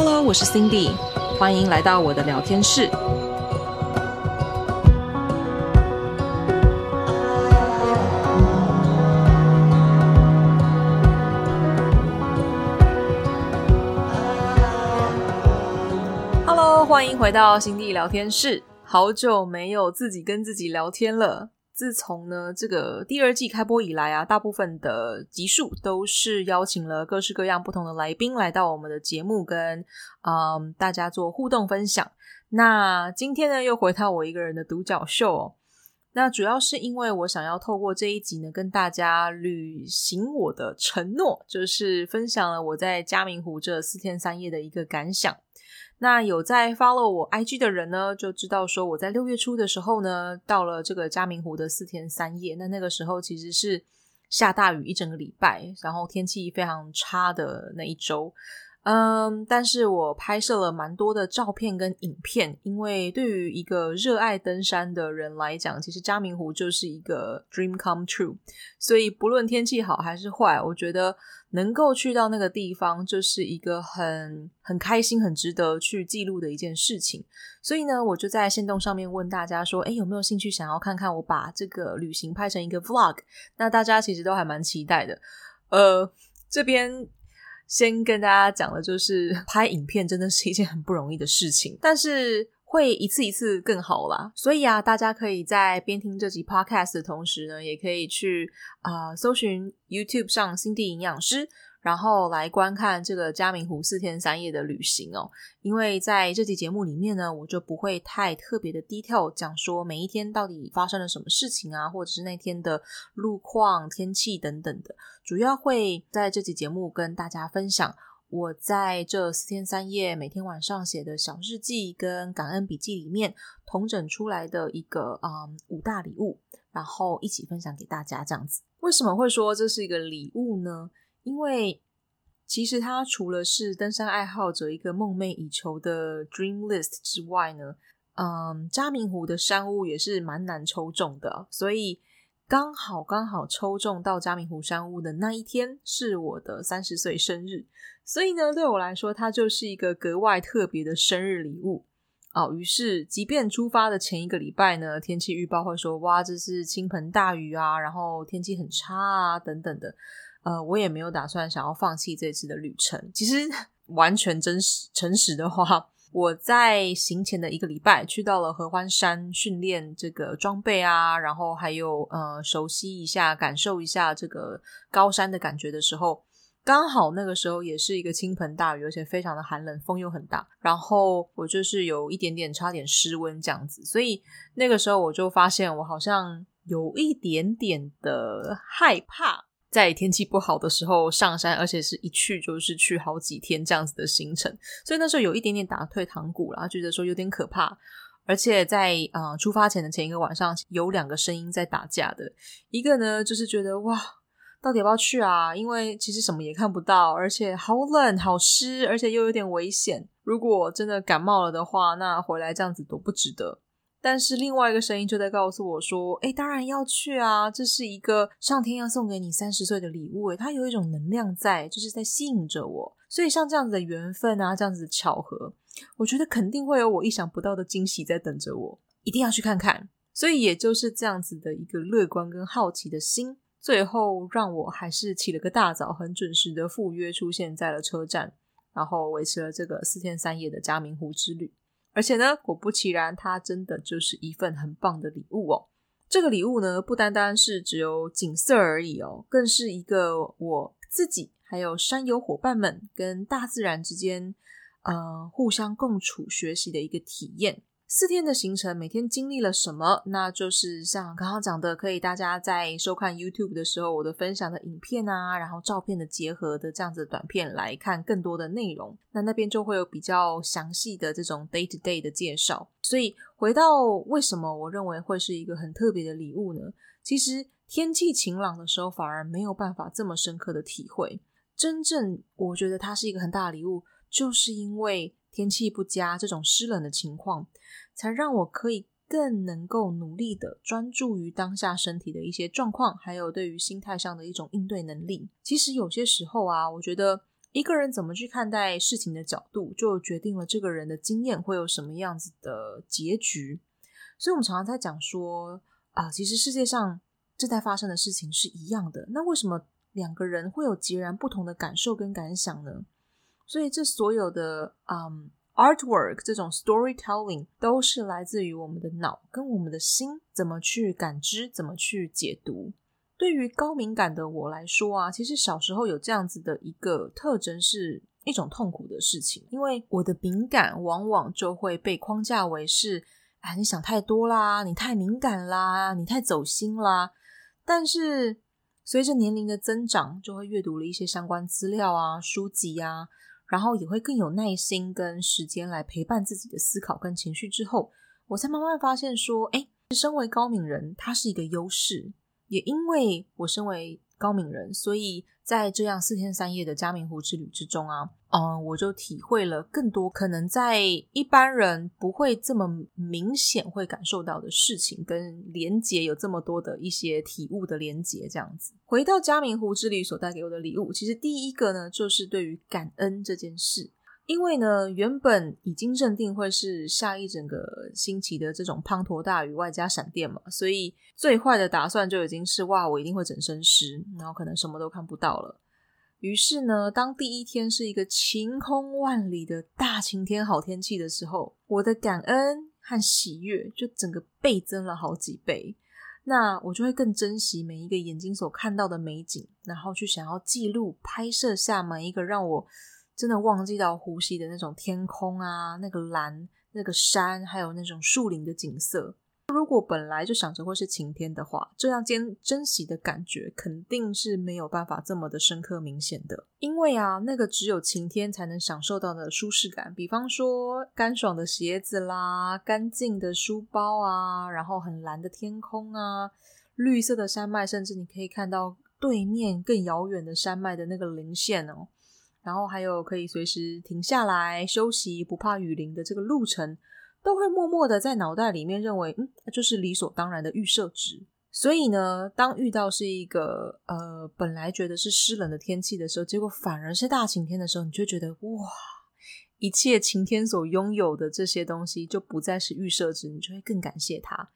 Hello，我是 Cindy，欢迎来到我的聊天室。Hello，欢迎回到 Cindy 聊天室。好久没有自己跟自己聊天了。自从呢这个第二季开播以来啊，大部分的集数都是邀请了各式各样不同的来宾来到我们的节目跟，跟嗯大家做互动分享。那今天呢又回到我一个人的独角秀哦。那主要是因为我想要透过这一集呢，跟大家履行我的承诺，就是分享了我在嘉明湖这四天三夜的一个感想。那有在 follow 我 IG 的人呢，就知道说我在六月初的时候呢，到了这个嘉明湖的四天三夜。那那个时候其实是下大雨一整个礼拜，然后天气非常差的那一周。嗯，但是我拍摄了蛮多的照片跟影片，因为对于一个热爱登山的人来讲，其实嘉明湖就是一个 dream come true。所以不论天气好还是坏，我觉得能够去到那个地方，就是一个很很开心、很值得去记录的一件事情。所以呢，我就在线动上面问大家说：“诶，有没有兴趣想要看看我把这个旅行拍成一个 vlog？” 那大家其实都还蛮期待的。呃，这边。先跟大家讲的就是拍影片真的是一件很不容易的事情，但是会一次一次更好啦。所以啊，大家可以在边听这集 podcast 的同时呢，也可以去啊、搜寻 YouTube 上新地营养师。然后来观看这个嘉明湖四天三夜的旅行哦，因为在这期节目里面呢，我就不会太特别的 detail 讲说每一天到底发生了什么事情啊，或者是那天的路况、天气等等的，主要会在这期节目跟大家分享我在这四天三夜每天晚上写的小日记跟感恩笔记里面统整出来的一个嗯五大礼物，然后一起分享给大家这样子。为什么会说这是一个礼物呢？因为其实它除了是登山爱好者一个梦寐以求的 dream list 之外呢，嗯，嘉明湖的山屋也是蛮难抽中的，所以刚好刚好抽中到嘉明湖山屋的那一天是我的三十岁生日，所以呢，对我来说它就是一个格外特别的生日礼物哦。于是，即便出发的前一个礼拜呢，天气预报会说哇，这是倾盆大雨啊，然后天气很差啊，等等的。呃，我也没有打算想要放弃这次的旅程。其实 完全真实诚实的话，我在行前的一个礼拜去到了合欢山训练这个装备啊，然后还有呃熟悉一下、感受一下这个高山的感觉的时候，刚好那个时候也是一个倾盆大雨，而且非常的寒冷，风又很大，然后我就是有一点点差点失温这样子，所以那个时候我就发现我好像有一点点的害怕。在天气不好的时候上山，而且是一去就是去好几天这样子的行程，所以那时候有一点点打退堂鼓啦，觉得说有点可怕。而且在啊、出发前的前一个晚上，有两个声音在打架的，一个呢就是觉得哇，到底要不要去啊？因为其实什么也看不到，而且好冷、好湿，而且又有点危险。如果真的感冒了的话，那回来这样子多不值得。但是另外一个声音就在告诉我说：“诶，当然要去啊！这是一个上天要送给你三十岁的礼物，哎，它有一种能量在，就是在吸引着我。所以像这样子的缘分啊，这样子的巧合，我觉得肯定会有我意想不到的惊喜在等着我，一定要去看看。所以也就是这样子的一个乐观跟好奇的心，最后让我还是起了个大早，很准时的赴约出现在了车站，然后维持了这个四天三夜的嘉明湖之旅。”而且呢，果不其然，它真的就是一份很棒的礼物哦。这个礼物呢，不单单是只有景色而已哦，更是一个我自己还有山友伙伴们跟大自然之间，呃，互相共处学习的一个体验。四天的行程，每天经历了什么？那就是像刚刚讲的，可以大家在收看 YouTube 的时候，我的分享的影片啊，然后照片的结合的这样子的短片来看更多的内容。那那边就会有比较详细的这种 day to day 的介绍。所以回到为什么我认为会是一个很特别的礼物呢？其实天气晴朗的时候，反而没有办法这么深刻的体会。真正我觉得它是一个很大的礼物，就是因为。天气不佳，这种湿冷的情况，才让我可以更能够努力的专注于当下身体的一些状况，还有对于心态上的一种应对能力。其实有些时候啊，我觉得一个人怎么去看待事情的角度，就决定了这个人的经验会有什么样子的结局。所以，我们常常在讲说啊、其实世界上正在发生的事情是一样的。那为什么两个人会有截然不同的感受跟感想呢？所以，这所有的嗯 artwork 这种 storytelling 都是来自于我们的脑跟我们的心怎么去感知，怎么去解读。对于高敏感的我来说啊，其实小时候有这样子的一个特征，是一种痛苦的事情，因为我的敏感往往就会被框架为是，啊，你想太多啦，你太敏感啦，你太走心啦。但是随着年龄的增长，就会阅读了一些相关资料啊、书籍啊，然后也会更有耐心跟时间来陪伴自己的思考跟情绪之后，我才慢慢发现说，哎，身为高敏人，他是一个优势。也因为我身为高敏人，所以在这样四天三夜的嘉明湖之旅之中啊，嗯，我就体会了更多可能在一般人不会这么明显会感受到的事情，跟连接有这么多的一些体悟的连接，这样子。回到嘉明湖之旅所带给我的礼物，其实第一个呢，就是对于感恩这件事。因为呢，原本已经认定会是下一整个星期的这种滂沱大雨外加闪电嘛，所以最坏的打算就已经是哇，我一定会整身湿，然后可能什么都看不到了。于是呢，当第一天是一个晴空万里的大晴天、好天气的时候，我的感恩和喜悦就整个倍增了好几倍。那我就会更珍惜每一个眼睛所看到的美景，然后去想要记录、拍摄下每一个让我。真的忘记到呼吸的那种天空啊，那个蓝、那个山，还有那种树林的景色。如果本来就想着会是晴天的话，这样间珍惜的感觉肯定是没有办法这么的深刻明显的。因为啊，那个只有晴天才能享受到的舒适感，比方说干爽的鞋子啦，干净的书包啊，然后很蓝的天空啊，绿色的山脉，甚至你可以看到对面更遥远的山脉的那个零线哦。然后还有可以随时停下来休息，不怕雨淋的这个路程，都会默默的在脑袋里面认为，嗯，就是理所当然的预设值。所以呢，当遇到是一个呃本来觉得是湿冷的天气的时候，结果反而是大晴天的时候，你就觉得哇，一切晴天所拥有的这些东西就不再是预设值，你就会更感谢它。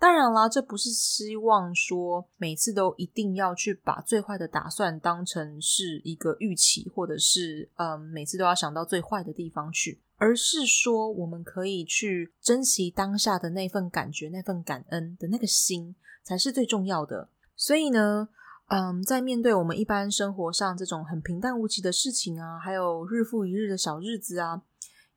当然啦，这不是希望说每次都一定要去把最坏的打算当成是一个预期，或者是嗯，每次都要想到最坏的地方去，而是说我们可以去珍惜当下的那份感觉、那份感恩的那个心，才是最重要的。所以呢，嗯，在面对我们一般生活上这种很平淡无奇的事情啊，还有日复一日的小日子啊，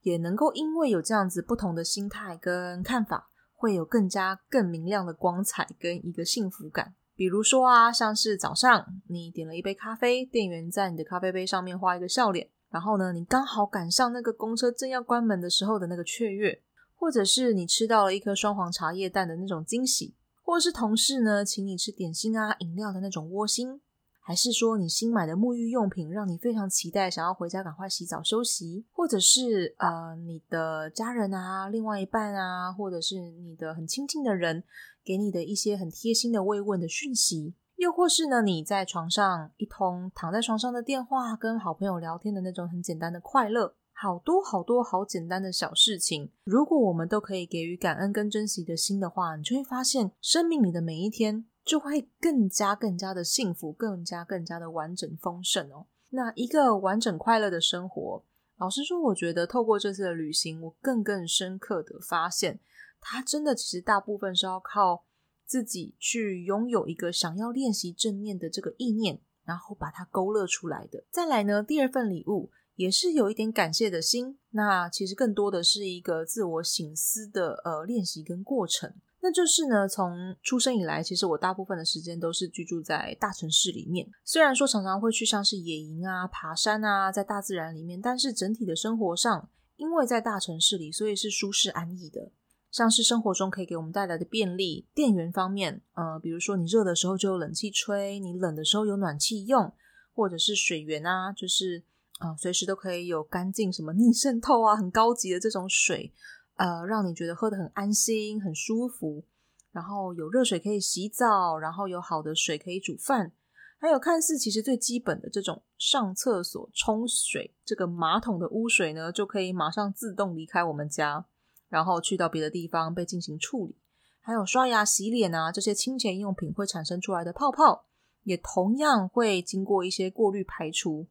也能够因为有这样子不同的心态跟看法。会有更加更明亮的光彩跟一个幸福感。比如说啊，像是早上你点了一杯咖啡，店员在你的咖啡杯上面画一个笑脸，然后呢，你刚好赶上那个公车正要关门的时候的那个雀跃，或者是你吃到了一颗双黄茶叶蛋的那种惊喜，或是同事呢请你吃点心啊饮料的那种窝心。还是说你新买的沐浴用品让你非常期待，想要回家赶快洗澡休息，或者是呃你的家人啊、另外一半啊，或者是你的很亲近的人给你的一些很贴心的慰问的讯息，又或是呢你在床上一通躺在床上的电话，跟好朋友聊天的那种很简单的快乐，好多好多好简单的小事情，如果我们都可以给予感恩跟珍惜的心的话，你就会发现生命里的每一天。就会更加更加的幸福，更加更加的完整丰盛哦。那一个完整快乐的生活，老实说，我觉得透过这次的旅行，我更更深刻的发现，它真的其实大部分是要靠自己去拥有一个想要练习正面的这个意念，然后把它勾勒出来的。再来呢，第二份礼物也是有一点感谢的心，那其实更多的是一个自我省思的呃练习跟过程。那就是呢，从出生以来，其实我大部分的时间都是居住在大城市里面。虽然说常常会去像是野营啊、爬山啊，在大自然里面，但是整体的生活上，因为在大城市里，所以是舒适安逸的。像是生活中可以给我们带来的便利，电源方面，呃，比如说你热的时候就有冷气吹，你冷的时候有暖气用，或者是水源啊，就是呃，随时都可以有干净什么逆渗透啊，很高级的这种水。呃，让你觉得喝得很安心、很舒服，然后有热水可以洗澡，然后有好的水可以煮饭，还有看似其实最基本的这种上厕所冲水，这个马桶的污水呢，就可以马上自动离开我们家，然后去到别的地方被进行处理。还有刷牙、洗脸啊，这些清洁用品会产生出来的泡泡，也同样会经过一些过滤排除。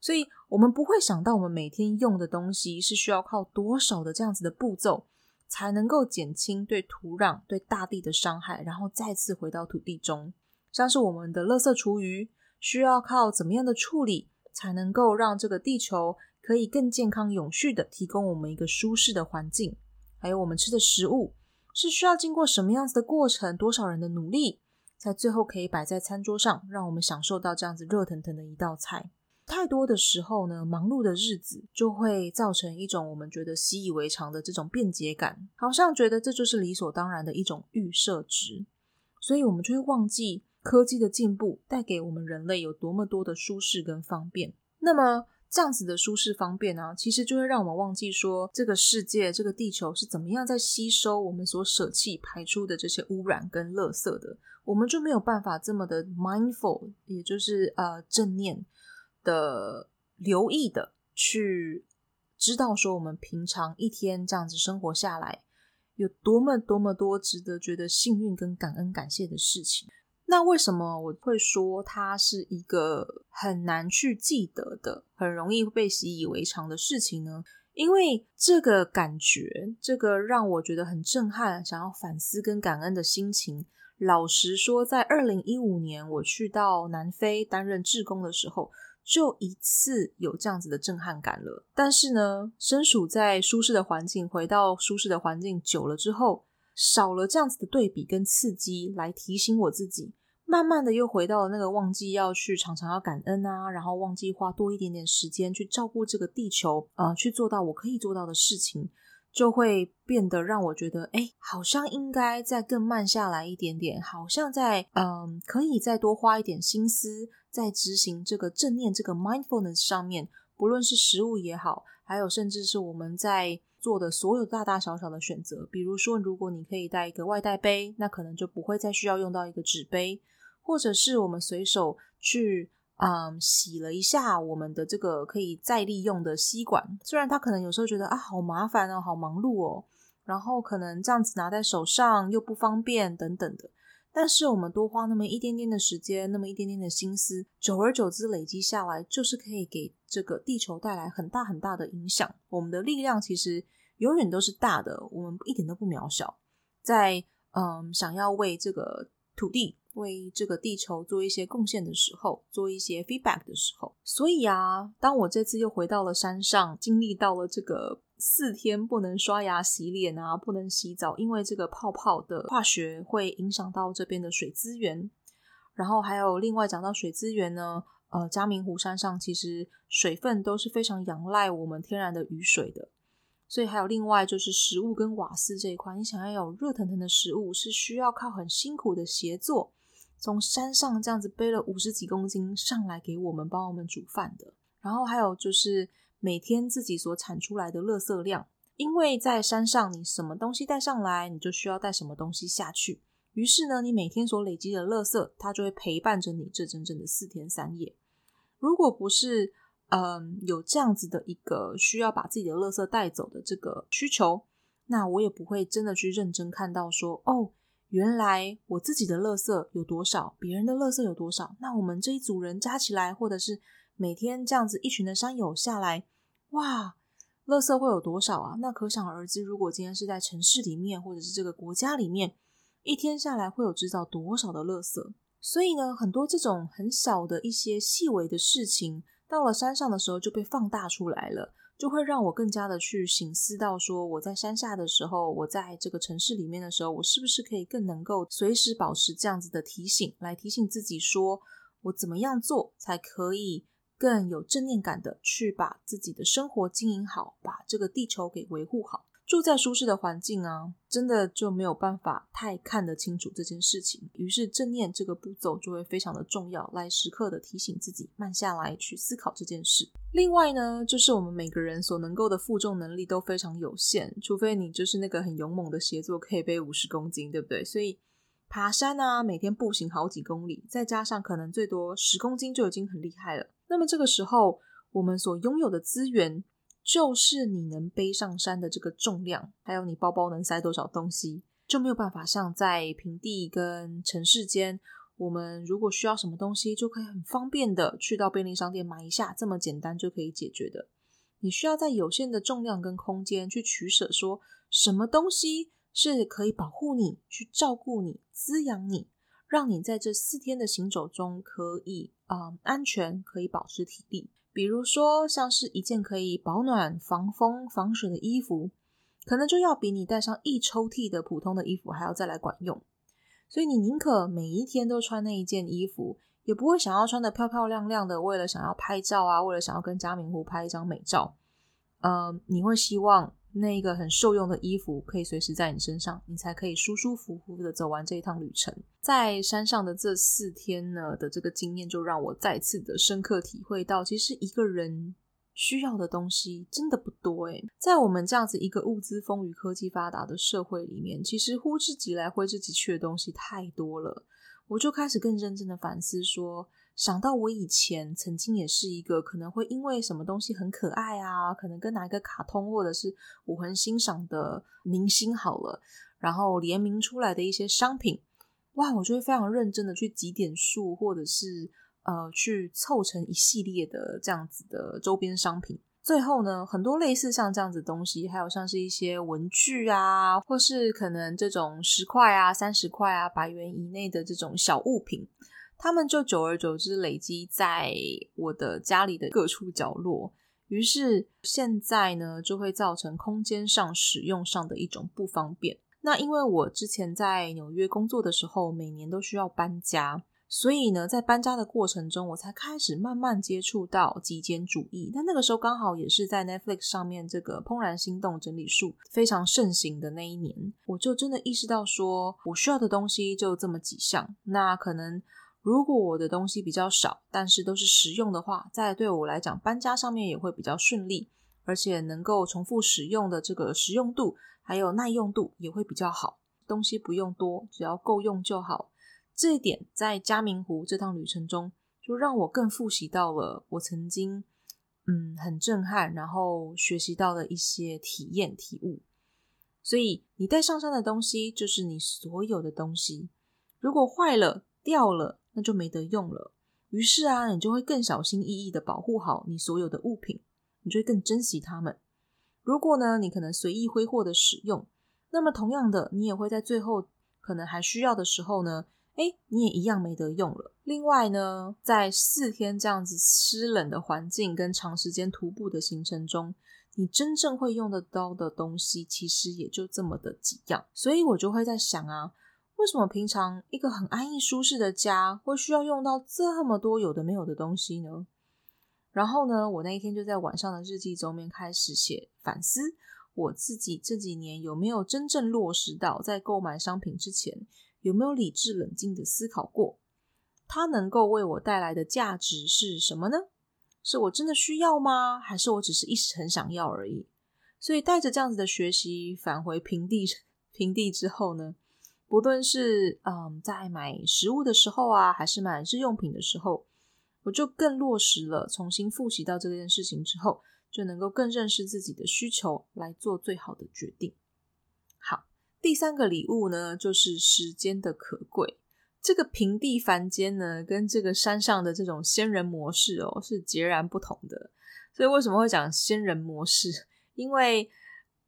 所以我们不会想到，我们每天用的东西是需要靠多少的这样子的步骤，才能够减轻对土壤、对大地的伤害，然后再次回到土地中。像是我们的垃圾厨余，需要靠怎么样的处理，才能够让这个地球可以更健康永续的提供我们一个舒适的环境？还有我们吃的食物，是需要经过什么样子的过程，多少人的努力，才最后可以摆在餐桌上，让我们享受到这样子热腾腾的一道菜？太多的时候呢，忙碌的日子就会造成一种我们觉得习以为常的这种便捷感，好像觉得这就是理所当然的一种预设值，所以我们就会忘记。科技的进步带给我们人类有多么多的舒适跟方便，那么这样子的舒适方便呢、其实就会让我们忘记说，这个世界、这个地球是怎么样在吸收我们所舍弃排出的这些污染跟垃圾的，我们就没有办法这么的 mindful，也就是呃正念的留意的去知道说，我们平常一天这样子生活下来，有多么多么多值得觉得幸运跟感恩感谢的事情。那为什么我会说它是一个很难去记得的、很容易被习以为常的事情呢？因为这个感觉，这个让我觉得很震撼、想要反思跟感恩的心情，老实说，在二零一五年我去到南非担任志工的时候，就一次有这样子的震撼感了。但是呢，身处在舒适的环境，回到舒适的环境久了之后，少了这样子的对比跟刺激来提醒我自己，慢慢的又回到了那个忘记要去常常要感恩啊，然后忘记花多一点点时间去照顾这个地球，呃，去做到我可以做到的事情，就会变得让我觉得，哎，好像应该再更慢下来一点点，好像在嗯、可以再多花一点心思在执行这个正念这个 mindfulness 上面，不论是食物也好，还有甚至是我们在。做的所有大大小小的选择，比如说，如果你可以带一个外带杯，那可能就不会再需要用到一个纸杯，或者是我们随手去嗯洗了一下我们的这个可以再利用的吸管，虽然他可能有时候觉得啊好麻烦哦，好忙碌哦，然后可能这样子拿在手上又不方便等等的。但是我们多花那么一点点的时间，那么一点点的心思，久而久之累积下来，就是可以给这个地球带来很大很大的影响。我们的力量其实永远都是大的，我们一点都不渺小。在嗯，想要为这个土地、为这个地球做一些贡献的时候，做一些 feedback 的时候，所以啊，当我这次又回到了山上，经历到了这个。四天不能刷牙洗脸啊，不能洗澡，因为这个泡泡的化学会影响到这边的水资源。然后还有另外讲到水资源呢，呃，嘉明湖山上其实水分都是非常仰赖我们天然的雨水的，所以还有另外就是食物跟瓦斯这一块，你想要有热腾腾的食物，是需要靠很辛苦的协作，从山上这样子背了五十几公斤上来给我们帮我们煮饭的。然后还有就是。每天自己所产出来的垃圾量，因为在山上，你什么东西带上来，你就需要带什么东西下去。于是呢，你每天所累积的垃圾，它就会陪伴着你这整整的四天三夜。如果不是，嗯，有这样子的一个需要把自己的垃圾带走的这个需求，那我也不会真的去认真看到说，哦，原来我自己的垃圾有多少，别人的垃圾有多少，那我们这一组人加起来，或者是每天这样子一群的山友下来。哇，垃圾会有多少啊？那可想而知，如果今天是在城市里面，或者是这个国家里面，一天下来会有制造多少的垃圾？所以呢，很多这种很小的一些细微的事情，到了山上的时候就被放大出来了，就会让我更加的去醒思到说，我在山下的时候，我在这个城市里面的时候，我是不是可以更能够随时保持这样子的提醒，来提醒自己说，我怎么样做才可以。更有正念感的去把自己的生活经营好，把这个地球给维护好。住在舒适的环境啊，真的就没有办法太看得清楚这件事情。于是正念这个步骤就会非常的重要，来时刻的提醒自己慢下来去思考这件事。另外呢，就是我们每个人所能够的负重能力都非常有限，除非你就是那个很勇猛的协作，可以背五十公斤，对不对？所以爬山啊，每天步行好几公里，再加上可能最多十公斤就已经很厉害了。那么这个时候，我们所拥有的资源，就是你能背上山的这个重量，还有你包包能塞多少东西，就没有办法像在平地跟城市间，我们如果需要什么东西，就可以很方便的去到便利商店买一下，这么简单就可以解决的。你需要在有限的重量跟空间去取舍，说什么东西是可以保护你、去照顾你、滋养你，让你在这四天的行走中可以啊、安全，可以保持体力。比如说，像是一件可以保暖、防风、防水的衣服，可能就要比你带上一抽屉的普通的衣服还要再来管用。所以你宁可每一天都穿那一件衣服。也不会想要穿得漂漂亮亮的，为了想要拍照啊，为了想要跟嘉明湖拍一张美照，呃，你会希望那一个很受用的衣服可以随时在你身上，你才可以舒舒服服的走完这一趟旅程。在山上的这四天呢的这个经验，就让我再次的深刻体会到，其实一个人需要的东西真的不多诶。在我们这样子一个物资丰裕、科技发达的社会里面，其实呼之即来、挥之即去的东西太多了。我就开始更认真的反思，说想到我以前曾经也是一个可能会因为什么东西很可爱啊，可能跟哪一个卡通或者是我很欣赏的明星好了，然后联名出来的一些商品，哇，我就会非常认真的去集点数，或者是呃去凑成一系列的这样子的周边商品。最后呢，很多类似像这样子的东西，还有像是一些文具啊，或是可能这种十块啊、三十块啊、百元以内的这种小物品，他们就久而久之累积在我的家里的各处角落，于是现在呢，就会造成空间上使用上的一种不方便。那因为我之前在纽约工作的时候，每年都需要搬家。所以呢，在搬家的过程中，我才开始慢慢接触到极简主义。但那个时候刚好也是在 Netflix 上面这个《怦然心动整理术》非常盛行的那一年，我就真的意识到说，我需要的东西就这么几项。那可能如果我的东西比较少，但是都是实用的话，在对我来讲，搬家上面也会比较顺利，而且能够重复使用的这个实用度还有耐用度也会比较好。东西不用多，只要够用就好。这一点在嘉明湖这趟旅程中，就让我更复习到了我曾经嗯很震撼，然后学习到的一些体验体悟。所以你带上山的东西就是你所有的东西，如果坏了掉了，那就没得用了。于是啊，你就会更小心翼翼的保护好你所有的物品，你就会更珍惜它们。如果呢，你可能随意挥霍的使用，那么同样的，你也会在最后可能还需要的时候呢。诶，你也一样没得用了。另外呢，在四天这样子湿冷的环境跟长时间徒步的行程中，你真正会用得到的东西，其实也就这么的几样。所以我就会在想啊，为什么平常一个很安逸舒适的家，会需要用到这么多有的没有的东西呢？然后呢，我那一天就在晚上的日记中面开始写反思，我自己这几年有没有真正落实到在购买商品之前，有没有理智冷静的思考过，它能够为我带来的价值是什么呢？是我真的需要吗？还是我只是一时很想要而已？所以带着这样子的学习返回平地，平地之后呢，不论是嗯在买食物的时候啊，还是买日用品的时候，我就更落实了，重新复习到这件事情之后，就能够更认识自己的需求，来做最好的决定。好第三个礼物呢，就是时间的可贵。这个平地凡间呢，跟这个山上的这种仙人模式哦，是截然不同的。所以为什么会讲仙人模式？因为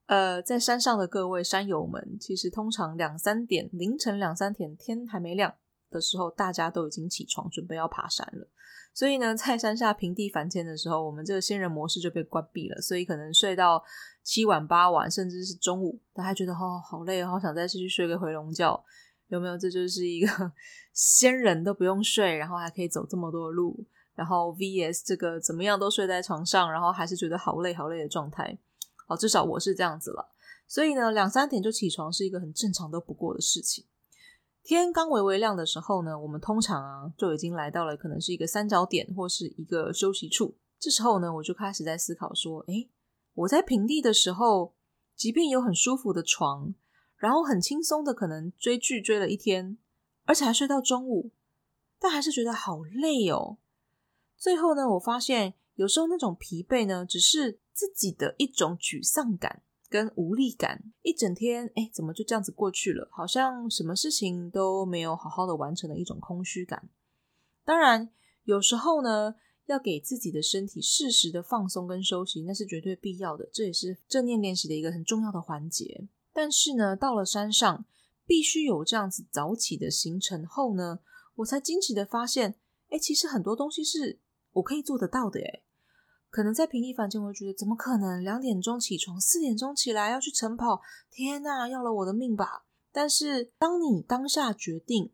呃，在山上的各位山友们，其实通常两三点，凌晨两三点，天还没亮的时候，大家都已经起床，准备要爬山了。所以呢，在山下平地凡间的时候，我们这个仙人模式就被关闭了。所以可能睡到七晚八晚，甚至是中午，大家觉得哦，好累，好想再继续睡个回笼觉，有没有？这就是一个 仙人都不用睡，然后还可以走这么多路，然后 VS 这个怎么样都睡在床上，然后还是觉得好累好累的状态。好，至少我是这样子了。所以呢，两三点就起床是一个很正常都不过的事情。天刚微微亮的时候呢，我们通常啊就已经来到了可能是一个三角点或是一个休息处。这时候呢，我就开始在思考说：诶，我在平地的时候，即便有很舒服的床，然后很轻松的可能追剧追了一天，而且还睡到中午，但还是觉得好累哦。最后呢，我发现有时候那种疲惫呢，只是自己的一种沮丧感跟无力感。一整天，哎，怎么就这样子过去了？好像什么事情都没有好好的完成的一种空虚感。当然，有时候呢，要给自己的身体适时的放松跟休息，那是绝对必要的。这也是正念练习的一个很重要的环节。但是呢，到了山上，必须有这样子早起的行程后呢，我才惊奇的发现，哎，其实很多东西是我可以做得到的。哎，可能在平地凡间，我会觉得怎么可能？两点钟起床，四点钟起来要去晨跑，天哪，要了我的命吧！但是当你当下决定，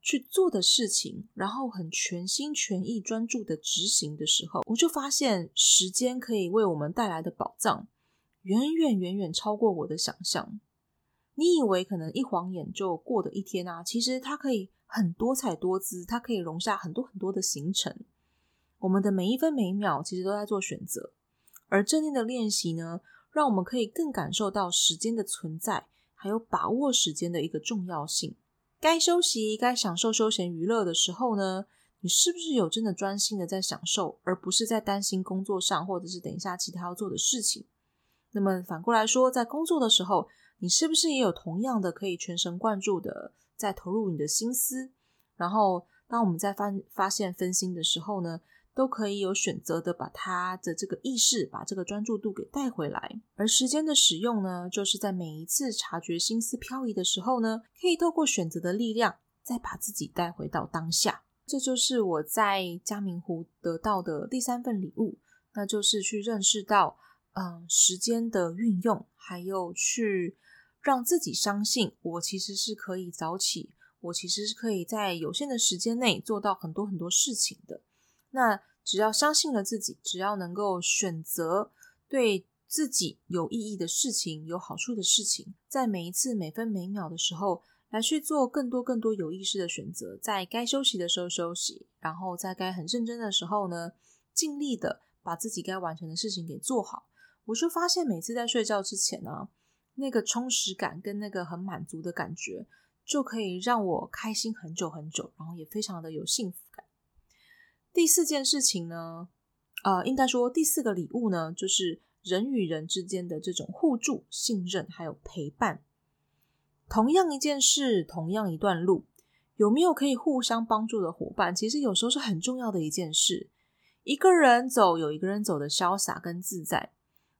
去做的事情，然后很全心全意专注的执行的时候，我就发现时间可以为我们带来的宝藏，远远远远超过我的想象。你以为可能一晃眼就过的一天啊，其实它可以很多彩多姿，它可以容下很多很多的行程。我们的每一分每一秒其实都在做选择，而正念的练习呢，让我们可以更感受到时间的存在，还有把握时间的一个重要性。该休息、该享受休闲娱乐的时候呢，你是不是有真的专心的在享受，而不是在担心工作上，或者是等一下其他要做的事情？那么反过来说，在工作的时候，你是不是也有同样的可以全神贯注的在投入你的心思？然后，当我们在发发现分心的时候呢，都可以有选择的把他的这个意识，把这个专注度给带回来。而时间的使用呢，就是在每一次察觉心思飘移的时候呢，可以透过选择的力量，再把自己带回到当下。这就是我在嘉明湖得到的第三份礼物，那就是去认识到，嗯、时间的运用，还有去让自己相信，我其实是可以早起，我其实是可以在有限的时间内做到很多很多事情的。那只要相信了自己，只要能够选择对自己有意义的事情、有好处的事情，在每一次每分每秒的时候，来去做更多更多有意识的选择，在该休息的时候休息，然后在该很认真的时候呢，尽力的把自己该完成的事情给做好。我就发现每次在睡觉之前呢、那个充实感跟那个很满足的感觉，就可以让我开心很久很久，然后也非常的有幸福。第四件事情呢，呃，应该说第四个礼物呢，就是人与人之间的这种互助、信任，还有陪伴。同样一件事，同样一段路，有没有可以互相帮助的伙伴，其实有时候是很重要的一件事。一个人走，有一个人走的潇洒跟自在，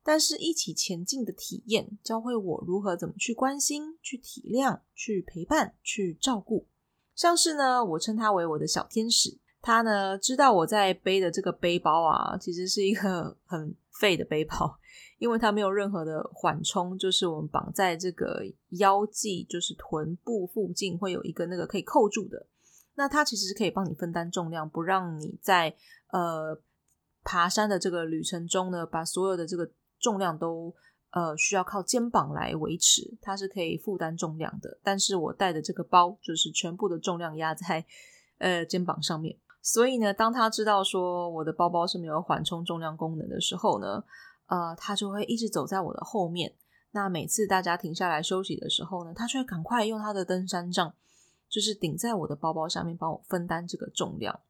但是一起前进的体验，教会我如何怎么去关心、去体谅、去陪伴、去照顾。像是呢，我称他为我的小天使。他呢，知道我在背的这个背包啊，其实是一个很废的背包，因为它没有任何的缓冲，就是我们绑在这个腰际，就是臀部附近会有一个那个可以扣住的。那它其实是可以帮你分担重量，不让你在呃爬山的这个旅程中呢，把所有的这个重量都呃需要靠肩膀来维持。它是可以负担重量的，但是我带的这个包就是全部的重量压在呃肩膀上面。所以呢，当他知道说我的包包是没有缓冲重量功能的时候呢，呃，他就会一直走在我的后面。那每次大家停下来休息的时候呢，他就会赶快用他的登山杖，就是顶在我的包包下面，帮我分担这个重量。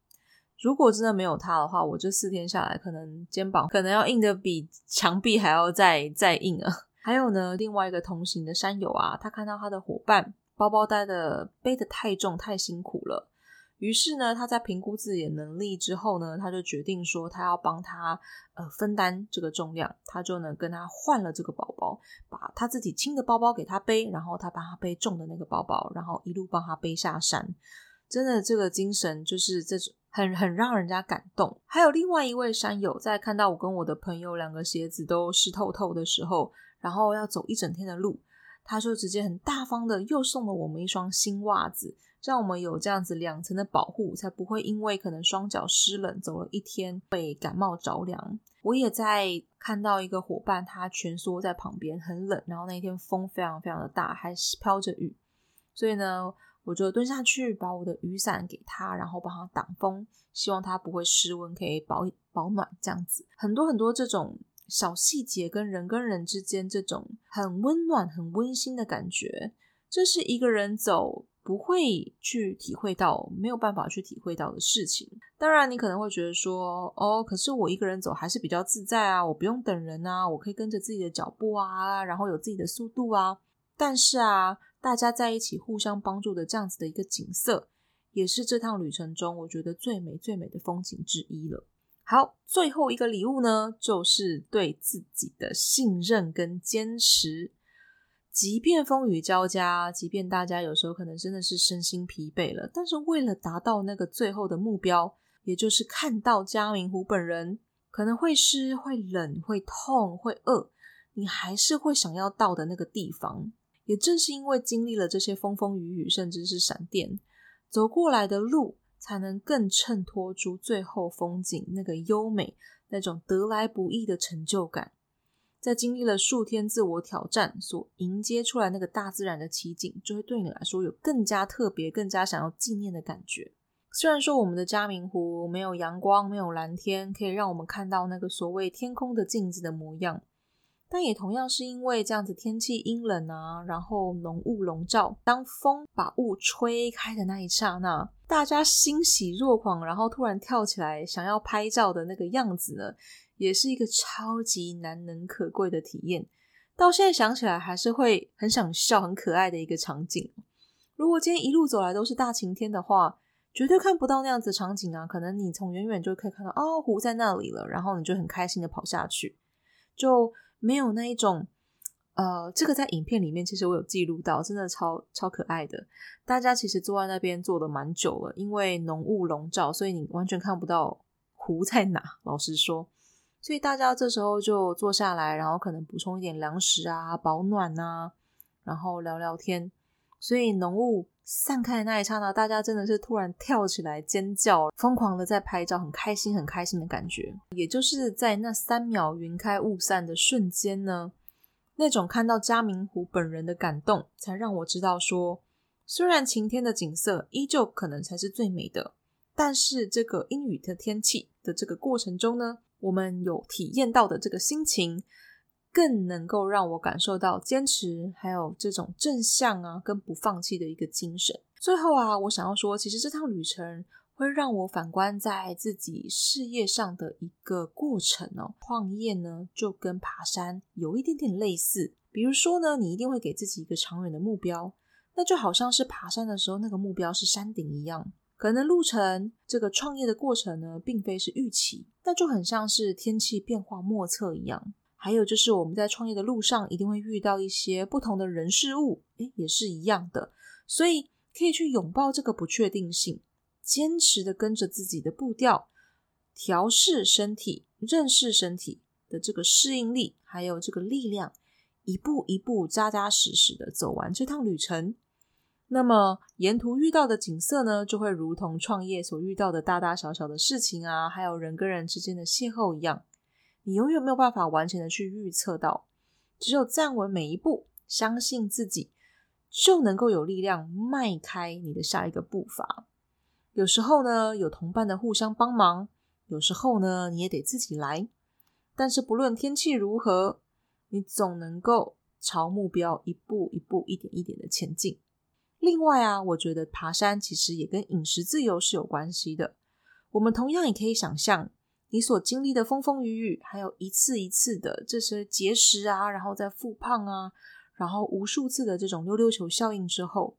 如果真的没有他的话，我这四天下来，可能肩膀可能要硬的比墙壁还要再再硬啊。还有呢，另外一个同行的山友啊，他看到他的伙伴包包带的背的太重，太辛苦了。于是呢，他在评估自己的能力之后呢，他就决定说，他要帮他呃分担这个重量，他就能跟他换了这个包包，把他自己轻的包包给他背，然后他帮他背重的那个包包，然后一路帮他背下山。真的，这个精神就是这种很很让人家感动。还有另外一位山友，在看到我跟我的朋友两个鞋子都湿透透的时候，然后要走一整天的路，他就直接很大方的又送了我们一双新袜子。让我们有这样子两层的保护，才不会因为可能双脚湿冷走了一天会感冒着凉。我也在看到一个伙伴，他蜷缩在旁边，很冷，然后那一天风非常非常的大，还飘着雨，所以呢，我就蹲下去把我的雨伞给他，然后帮他挡风，希望他不会失温，可以保保暖这样子。很多很多这种小细节，跟人跟人之间这种很温暖、很温馨的感觉，这是一个人走。不会去体会到，没有办法去体会到的事情。当然，你可能会觉得说，哦，可是我一个人走还是比较自在啊，我不用等人啊，我可以跟着自己的脚步啊，然后有自己的速度啊。但是啊，大家在一起互相帮助的这样子的一个景色，也是这趟旅程中我觉得最美最美的风景之一了。好，最后一个礼物呢，就是对自己的信任跟坚持。即便风雨交加，即便大家有时候可能真的是身心疲惫了，但是为了达到那个最后的目标，也就是看到嘉明湖本人，可能会湿、会冷、会痛、会饿，你还是会想要到的那个地方。也正是因为经历了这些风风雨雨，甚至是闪电，走过来的路，才能更衬托出最后风景那个优美、那种得来不易的成就感。在经历了数天自我挑战所迎接出来那个大自然的奇景，就会对你来说有更加特别、更加想要纪念的感觉。虽然说我们的嘉明湖没有阳光、没有蓝天，可以让我们看到那个所谓天空的镜子的模样，但也同样是因为这样子天气阴冷啊，然后浓雾笼罩，当风把雾吹开的那一刹那，大家欣喜若狂，然后突然跳起来想要拍照的那个样子呢，也是一个超级难能可贵的体验，到现在想起来还是会很想笑，很可爱的一个场景。如果今天一路走来都是大晴天的话，绝对看不到那样子场景啊！可能你从远远就可以看到哦，湖在那里了，然后你就很开心的跑下去，就没有那一种呃，这个在影片里面其实我有记录到，真的超超可爱的。大家其实坐在那边坐的蛮久了，因为浓雾笼罩，所以你完全看不到湖在哪。老实说。所以大家这时候就坐下来，然后可能补充一点粮食啊，保暖啊，然后聊聊天。所以浓雾散开的那一刹那，大家真的是突然跳起来尖叫，疯狂的在拍照，很开心，很开心的感觉。也就是在那三秒云开雾散的瞬间呢，那种看到嘉明湖本人的感动，才让我知道说，虽然晴天的景色依旧可能才是最美的，但是这个阴雨的天气的这个过程中呢，我们有体验到的这个心情，更能够让我感受到坚持，还有这种正向啊，跟不放弃的一个精神。最后啊，我想要说，其实这趟旅程会让我反观在自己事业上的一个过程哦。创业呢，就跟爬山有一点点类似。比如说呢，你一定会给自己一个长远的目标，那就好像是爬山的时候，那个目标是山顶一样。可能路程这个创业的过程呢，并非是预期，但就很像是天气变化莫测一样。还有就是我们在创业的路上，一定会遇到一些不同的人事物，诶，也是一样的。所以可以去拥抱这个不确定性，坚持的跟着自己的步调，调试身体、认识身体的这个适应力，还有这个力量，一步一步扎扎实实的走完这趟旅程。那么沿途遇到的景色呢，就会如同创业所遇到的大大小小的事情啊，还有人跟人之间的邂逅一样，你永远没有办法完全的去预测到，只有站稳每一步，相信自己，就能够有力量迈开你的下一个步伐。有时候呢，有同伴的互相帮忙；有时候呢，你也得自己来。但是不论天气如何，你总能够朝目标一步一步、一点一点的前进。另外啊，我觉得爬山其实也跟饮食自由是有关系的。我们同样也可以想象，你所经历的风风雨雨，还有一次一次的这些节食啊，然后再复胖啊，然后无数次的这种溜溜球效应之后，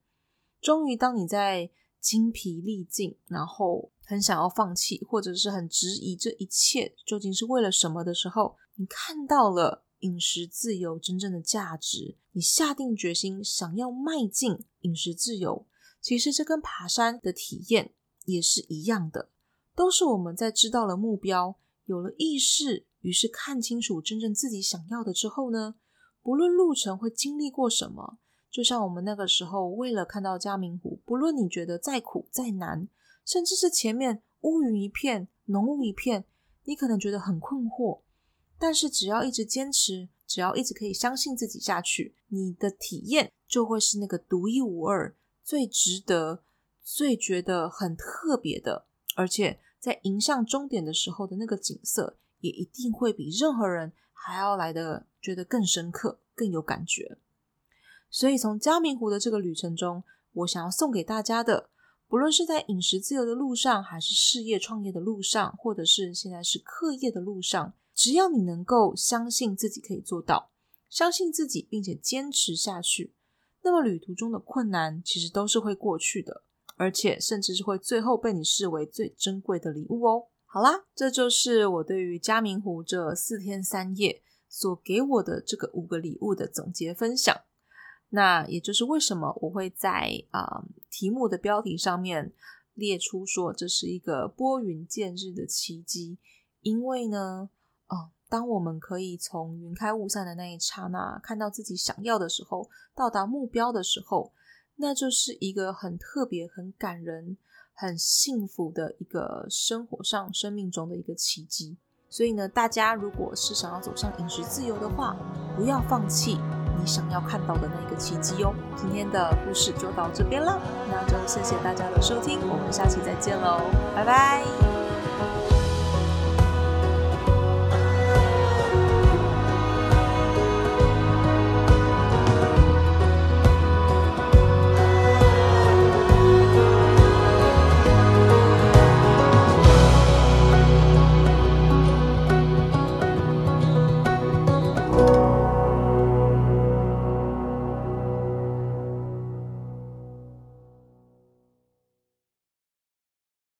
终于当你在精疲力尽，然后很想要放弃，或者是很质疑这一切究竟是为了什么的时候，你看到了。饮食自由真正的价值，你下定决心想要迈进饮食自由，其实这跟爬山的体验也是一样的，都是我们在知道了目标，有了意识，于是看清楚真正自己想要的之后呢，不论路程会经历过什么，就像我们那个时候为了看到嘉明湖，不论你觉得再苦再难，甚至是前面乌云一片、浓雾一片，你可能觉得很困惑。但是只要一直坚持，只要一直可以相信自己下去，你的体验就会是那个独一无二、最值得、最觉得很特别的，而且在迎向终点的时候的那个景色，也一定会比任何人还要来的觉得更深刻、更有感觉。所以从嘉明湖的这个旅程中，我想要送给大家的，不论是在饮食自由的路上，还是事业创业的路上，或者是现在是课业的路上，只要你能够相信自己可以做到，相信自己，并且坚持下去，那么旅途中的困难其实都是会过去的，而且甚至是会最后被你视为最珍贵的礼物哦。好啦，这就是我对于嘉明湖这四天三夜所给我的这个五个礼物的总结分享。那也就是为什么我会在啊、题目的标题上面列出说，这是一个拨云见日的奇迹，因为呢，哦、当我们可以从云开雾散的那一刹那看到自己想要的时候，到达目标的时候，那就是一个很特别、很感人、很幸福的一个生活上、生命中的一个奇迹。所以呢，大家如果是想要走上饮食自由的话，不要放弃。你想要看到的那个奇迹哦！今天的故事就到这边了，那就谢谢大家的收听，我们下期再见喽，拜拜。